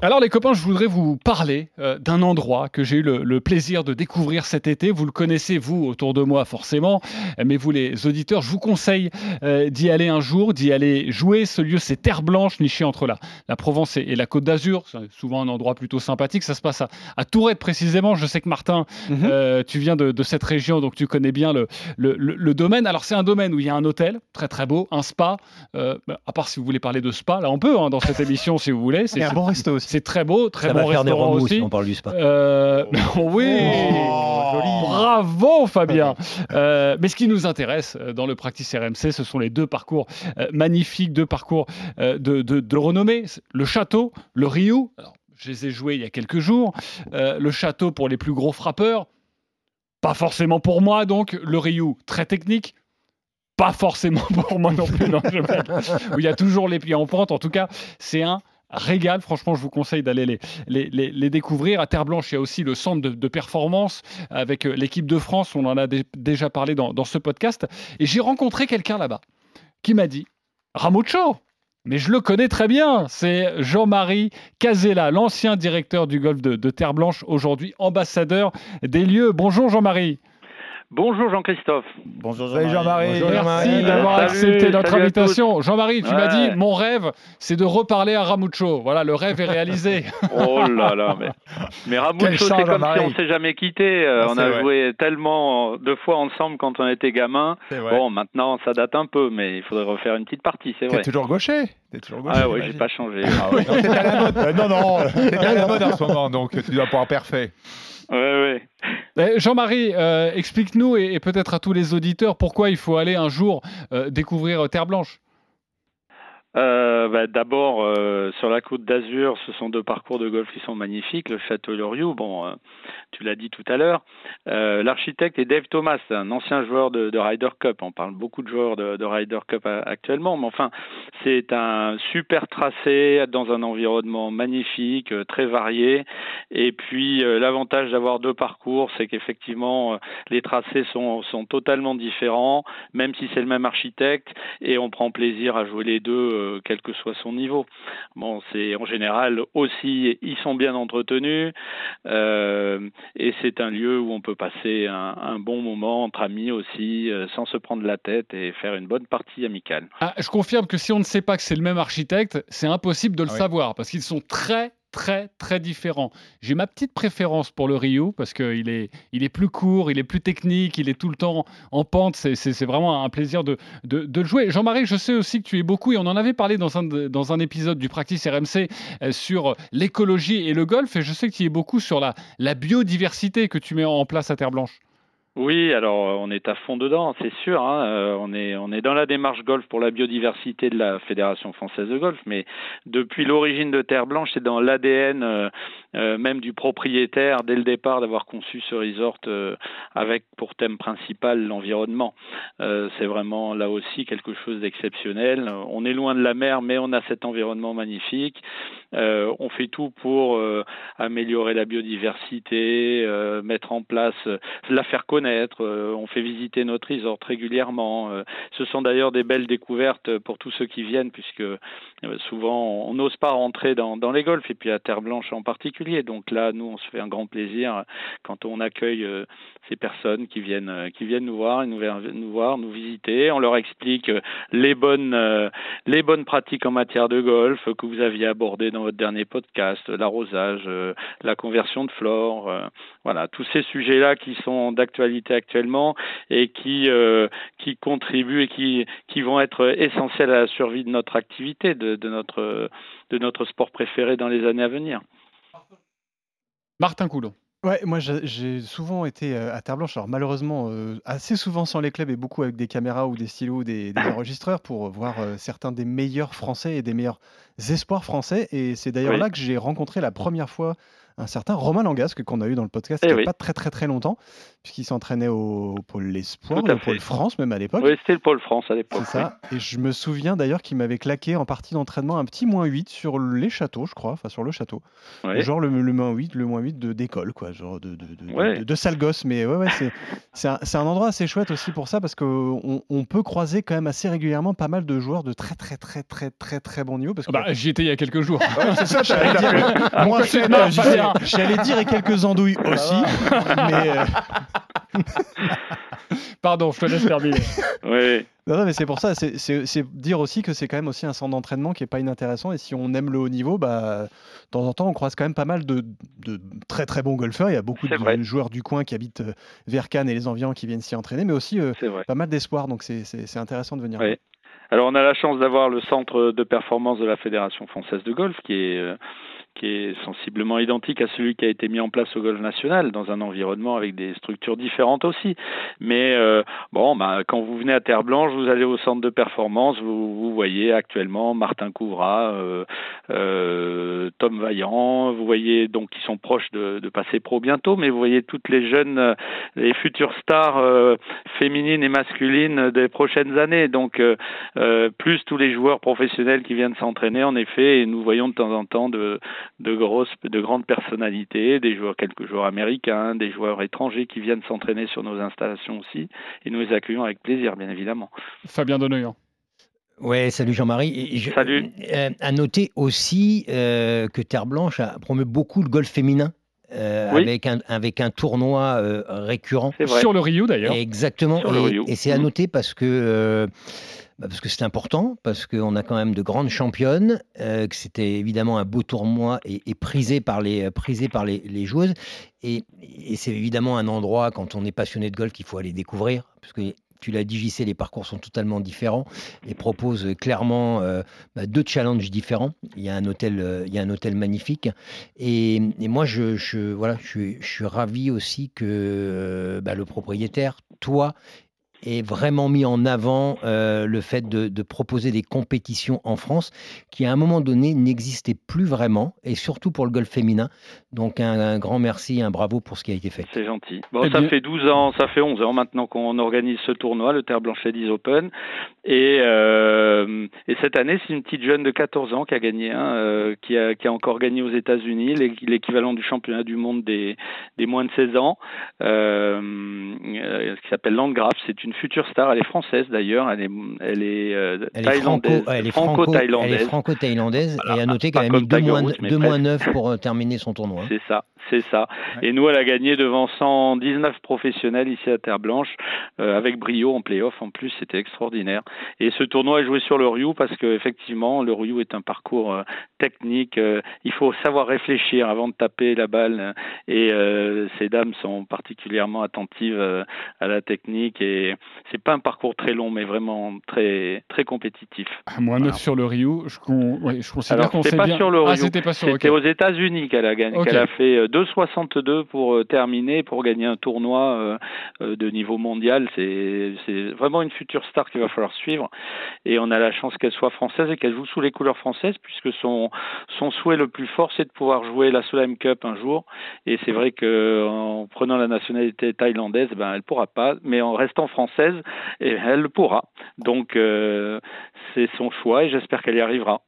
Alors les copains, je voudrais vous parler euh, d'un endroit que j'ai eu le, plaisir de découvrir cet été. Vous le connaissez, vous, autour de moi forcément, mais vous les auditeurs, je vous conseille euh, d'y aller un jour, d'y aller jouer. Ce lieu, c'est Terre Blanche, niché entre la, la Provence et, la Côte d'Azur. C'est souvent un endroit plutôt sympathique. Ça se passe à, à Tourette précisément. Je sais que Martin, mhm. euh, tu viens de, cette région, donc tu connais bien le, le, domaine. Alors c'est un domaine où il y a un hôtel, très très beau, un spa. Bah, à part si vous voulez parler de spa, là on peut hein, dans cette émission si vous voulez. C'est un bon resto aussi. C'est très beau, très bon restaurant aussi. Si on parle du spa. Euh, oui, oh, bravo Fabien. Euh, mais ce qui nous intéresse euh, dans le Practice RMC, ce sont les deux parcours magnifiques, deux parcours de, de, renommée. Le château, le Rio. Alors, je les ai joués il y a quelques jours. le château pour les plus gros frappeurs. Pas forcément pour moi, donc. Le Rio, très technique pas forcément pour moi non plus. Non, où il y a toujours les pieds en pente. En tout cas, c'est un régal. Franchement, je vous conseille d'aller les, les, découvrir. À Terre Blanche, il y a aussi le centre de, performance avec euh, l'équipe de France. On en a déjà parlé dans, ce podcast. Et j'ai rencontré quelqu'un là-bas qui m'a dit Ramucho mais je le connais très bien, c'est Jean-Marie Casella, l'ancien directeur du golf de Terre Blanche, aujourd'hui ambassadeur des lieux. Bonjour Jean-Marie. Bonjour Jean-Christophe. Bonjour Jean-Marie. Merci d'avoir accepté notre invitation. Jean-Marie, tu m'as dit, mon rêve, c'est de reparler à Ramucho. Voilà, le rêve est réalisé. oh là là, mais, mais Ramucho, c'est comme si on ne s'est jamais quitté. Euh, ah, on a joué tellement de fois ensemble quand on était gamin. Bon, maintenant, ça date un peu, mais il faudrait refaire une petite partie, c'est vrai. T'es toujours gaucher es toujours gaucher Ah oui, j'ai pas changé. Ah, ouais. non, à la mode. non, non, t'es à la mode en ce moment, donc tu dois pouvoir parfait. Oui. Jean-Marie, euh, explique-nous et, peut-être à tous les auditeurs pourquoi il faut aller un jour euh, découvrir Terre Blanche. Euh, bah, d'abord, euh, sur la côte d'Azur, ce sont deux parcours de golf qui sont magnifiques. Le Château Loriot, bon, euh, tu l'as dit tout à l'heure. L'architecte est Dave Thomas, un ancien joueur de, Ryder Cup. On parle beaucoup de joueurs de, Ryder Cup actuellement, mais enfin, c'est un super tracé dans un environnement magnifique, très varié. Et puis, l'avantage d'avoir deux parcours, c'est qu'effectivement, les tracés sont, sont totalement différents, même si c'est le même architecte, et on prend plaisir à jouer les deux euh, quel que soit son niveau. Bon, c'est en général aussi, ils sont bien entretenus euh, et c'est un lieu où on peut passer un, bon moment entre amis aussi, euh, sans se prendre la tête et faire une bonne partie amicale. Ah, je confirme que si on ne sait pas que c'est le même architecte, c'est impossible de le ah savoir parce qu'ils sont très très très différent. J'ai ma petite préférence pour le Ryu parce qu'il est, il est plus court, il est plus technique, il est tout le temps en pente. C'est vraiment un plaisir de, de, le jouer. Jean-Marie, je sais aussi que tu es beaucoup, et on en avait parlé dans un, dans un épisode du Practice RMC euh, sur l'écologie et le golf, et je sais que tu es beaucoup sur la, la biodiversité que tu mets en place à Terre Blanche. Oui, alors euh, on est à fond dedans, c'est sûr. Hein. Euh, on est on est dans la démarche golf pour la biodiversité de la Fédération française de golf, mais depuis l'origine de Terre Blanche, c'est dans l'ADN euh, même du propriétaire dès le départ d'avoir conçu ce resort avec pour thème principal l'environnement. c'est vraiment là aussi quelque chose d'exceptionnel. On est loin de la mer, mais on a cet environnement magnifique. on fait tout pour améliorer la biodiversité, mettre en place, la faire connaître euh, on fait visiter notre resort régulièrement. Euh, ce sont d'ailleurs des belles découvertes pour tous ceux qui viennent, puisque euh, souvent on n'ose pas rentrer dans, les golfs, et puis à Terre Blanche en particulier. Donc là, nous, on se fait un grand plaisir quand on accueille ces personnes qui viennent, qui viennent nous voir, nous, nous voir, nous visiter. On leur explique les bonnes, les bonnes pratiques en matière de golf que vous aviez abordées dans votre dernier podcast, l'arrosage, la conversion de flore, voilà, tous ces sujets-là qui sont d'actualité actuellement et qui, euh, qui contribuent et qui, qui vont être essentiels à la survie de notre activité, de, notre, de notre sport préféré dans les années à venir. Martin Coulon. Ouais, moi j'ai souvent été euh, à Terre Blanche, alors malheureusement euh, assez souvent sans les clubs et beaucoup avec des caméras ou des stylos, des, des enregistreurs pour voir certains des meilleurs Français et des meilleurs espoirs français. Et c'est d'ailleurs là que j'ai rencontré la première fois un certain Romain Langasque qu'on a eu dans le podcast eh il n'y a pas très très très longtemps, puisqu'il s'entraînait au, Pôle Espoir, au Pôle France même à l'époque. Oui, c'était le Pôle France à l'époque. C'est ça. Et je me souviens d'ailleurs qu'il m'avait claqué en partie d'entraînement un petit moins 8 sur les châteaux, je crois, enfin sur le château. Genre le, moins 8, le moins 8 de d'école, quoi, genre de, de, de, de, sale gosse. Mais ouais, ouais, c'est, c'est, un, un, endroit assez chouette aussi pour ça, parce qu'on on peut croiser quand même assez régulièrement pas mal de joueurs de très très très très très très bon niveau. Parce que bah, J'y étais il y a quelques jours. c'est ça, j'allais dire. Moi, j'allais dire et quelques andouilles aussi. mais Pardon, je te laisse terminer. oui. Non, mais c'est pour ça, c'est dire aussi que c'est quand même aussi un centre d'entraînement qui est pas inintéressant. Et si on aime le haut niveau, bah, de temps en temps, on croise quand même pas mal de, très très bons golfeurs. Il y a beaucoup de joueurs du coin qui habitent euh, vers Cannes et les environs qui viennent s'y entraîner, mais aussi euh, pas mal d'espoir. Donc c'est intéressant de venir. Alors on a la chance d'avoir le centre de performance de la Fédération française de golf qui est euh, qui est sensiblement identique à celui qui a été mis en place au golf national, dans un environnement avec des structures différentes aussi. Mais euh, bon, bah, quand vous venez à Terre Blanche, vous allez au centre de performance, vous, vous voyez actuellement Martin Couvra, euh, euh, Tom Vaillant, vous voyez donc qui sont proches de, de, passer pro bientôt, mais vous voyez toutes les jeunes, les futures stars euh, féminines et masculines des prochaines années. Donc euh, plus tous les joueurs professionnels qui viennent s'entraîner en effet, et nous voyons de temps en temps de, de grosses, de grandes personnalités, des joueurs, quelques joueurs américains, des joueurs étrangers qui viennent s'entraîner sur nos installations aussi, et nous les accueillons avec plaisir, bien évidemment. Fabien Denoyan. Ouais, salut Jean-Marie. Salut. Euh, à noter aussi euh, que Terre Blanche a promu beaucoup le golf féminin. Euh, avec, un, avec un tournoi récurrent. Sur le Rio d'ailleurs. Exactement. et, c'est à mmh. noter parce que bah, parce que c'est important, parce qu'on a quand même de grandes championnes, euh, que c'était évidemment un beau tournoi et, prisé par les, euh, joueuses. Et, c'est évidemment un endroit, quand on est passionné de golf, qu'il faut aller découvrir, parce que tu l'as dit, JC, les parcours sont totalement différents et proposent clairement euh, bah, deux challenges différents. Il y a un hôtel, magnifique. Et, moi, je, suis ravi aussi que bah, le propriétaire, toi est vraiment mis en avant euh, le fait de, proposer des compétitions en France qui à un moment donné n'existaient plus vraiment et surtout pour le golf féminin. Donc un, grand merci, un bravo pour ce qui a été fait. C'est gentil. Bon, eh ça fait 12 ans, ça fait 11 ans maintenant qu'on organise ce tournoi, le Terre Blanche Ladies Open. Et, euh, et cette année, c'est une petite jeune de 14 ans qui a gagné, hein, euh, qui, a, qui a encore gagné aux États-Unis, l'équivalent du championnat du monde des, des moins de 16 ans, euh, qui s'appelle Landgraf. C'est une future star. Elle est française d'ailleurs. Elle est, elle est, euh, thaïlandaise. elle est franco-thaïlandaise. Elle est franco-thaïlandaise. Et à noter qu'elle a mis 2 moins, moins 9 pour euh, terminer son tournoi. C'est ça. C'est ça. Et nous, elle a gagné devant 119 professionnels ici à Terre Blanche, euh, avec brio en playoff. En plus, c'était extraordinaire. Et ce tournoi est joué sur le Ryu parce qu'effectivement, le Ryu est un parcours euh, technique. Euh, il faut savoir réfléchir avant de taper la balle. Et ces dames sont particulièrement attentives à la technique. Et c'est pas un parcours très long, mais vraiment très très compétitif. À moins 9 sur le Ryu, je, je considère qu'on s'est bien... Sur le ah, Ryu. c'était pas sur. C'était aux États-Unis qu'elle a gagné, qu'elle a fait 2,62 pour euh, terminer, pour gagner un tournoi euh, euh, de niveau mondial. C'est vraiment une future star qu'il va falloir suivre. Et on a la chance qu'elle soit française et qu'elle joue sous les couleurs françaises, puisque son, son souhait le plus fort, c'est de pouvoir jouer la Solheim Cup un jour. Et c'est vrai qu'en prenant la nationalité thaïlandaise, ben, elle pourra pas, mais en restant française, elle pourra. Donc c'est son choix et j'espère qu'elle y arrivera.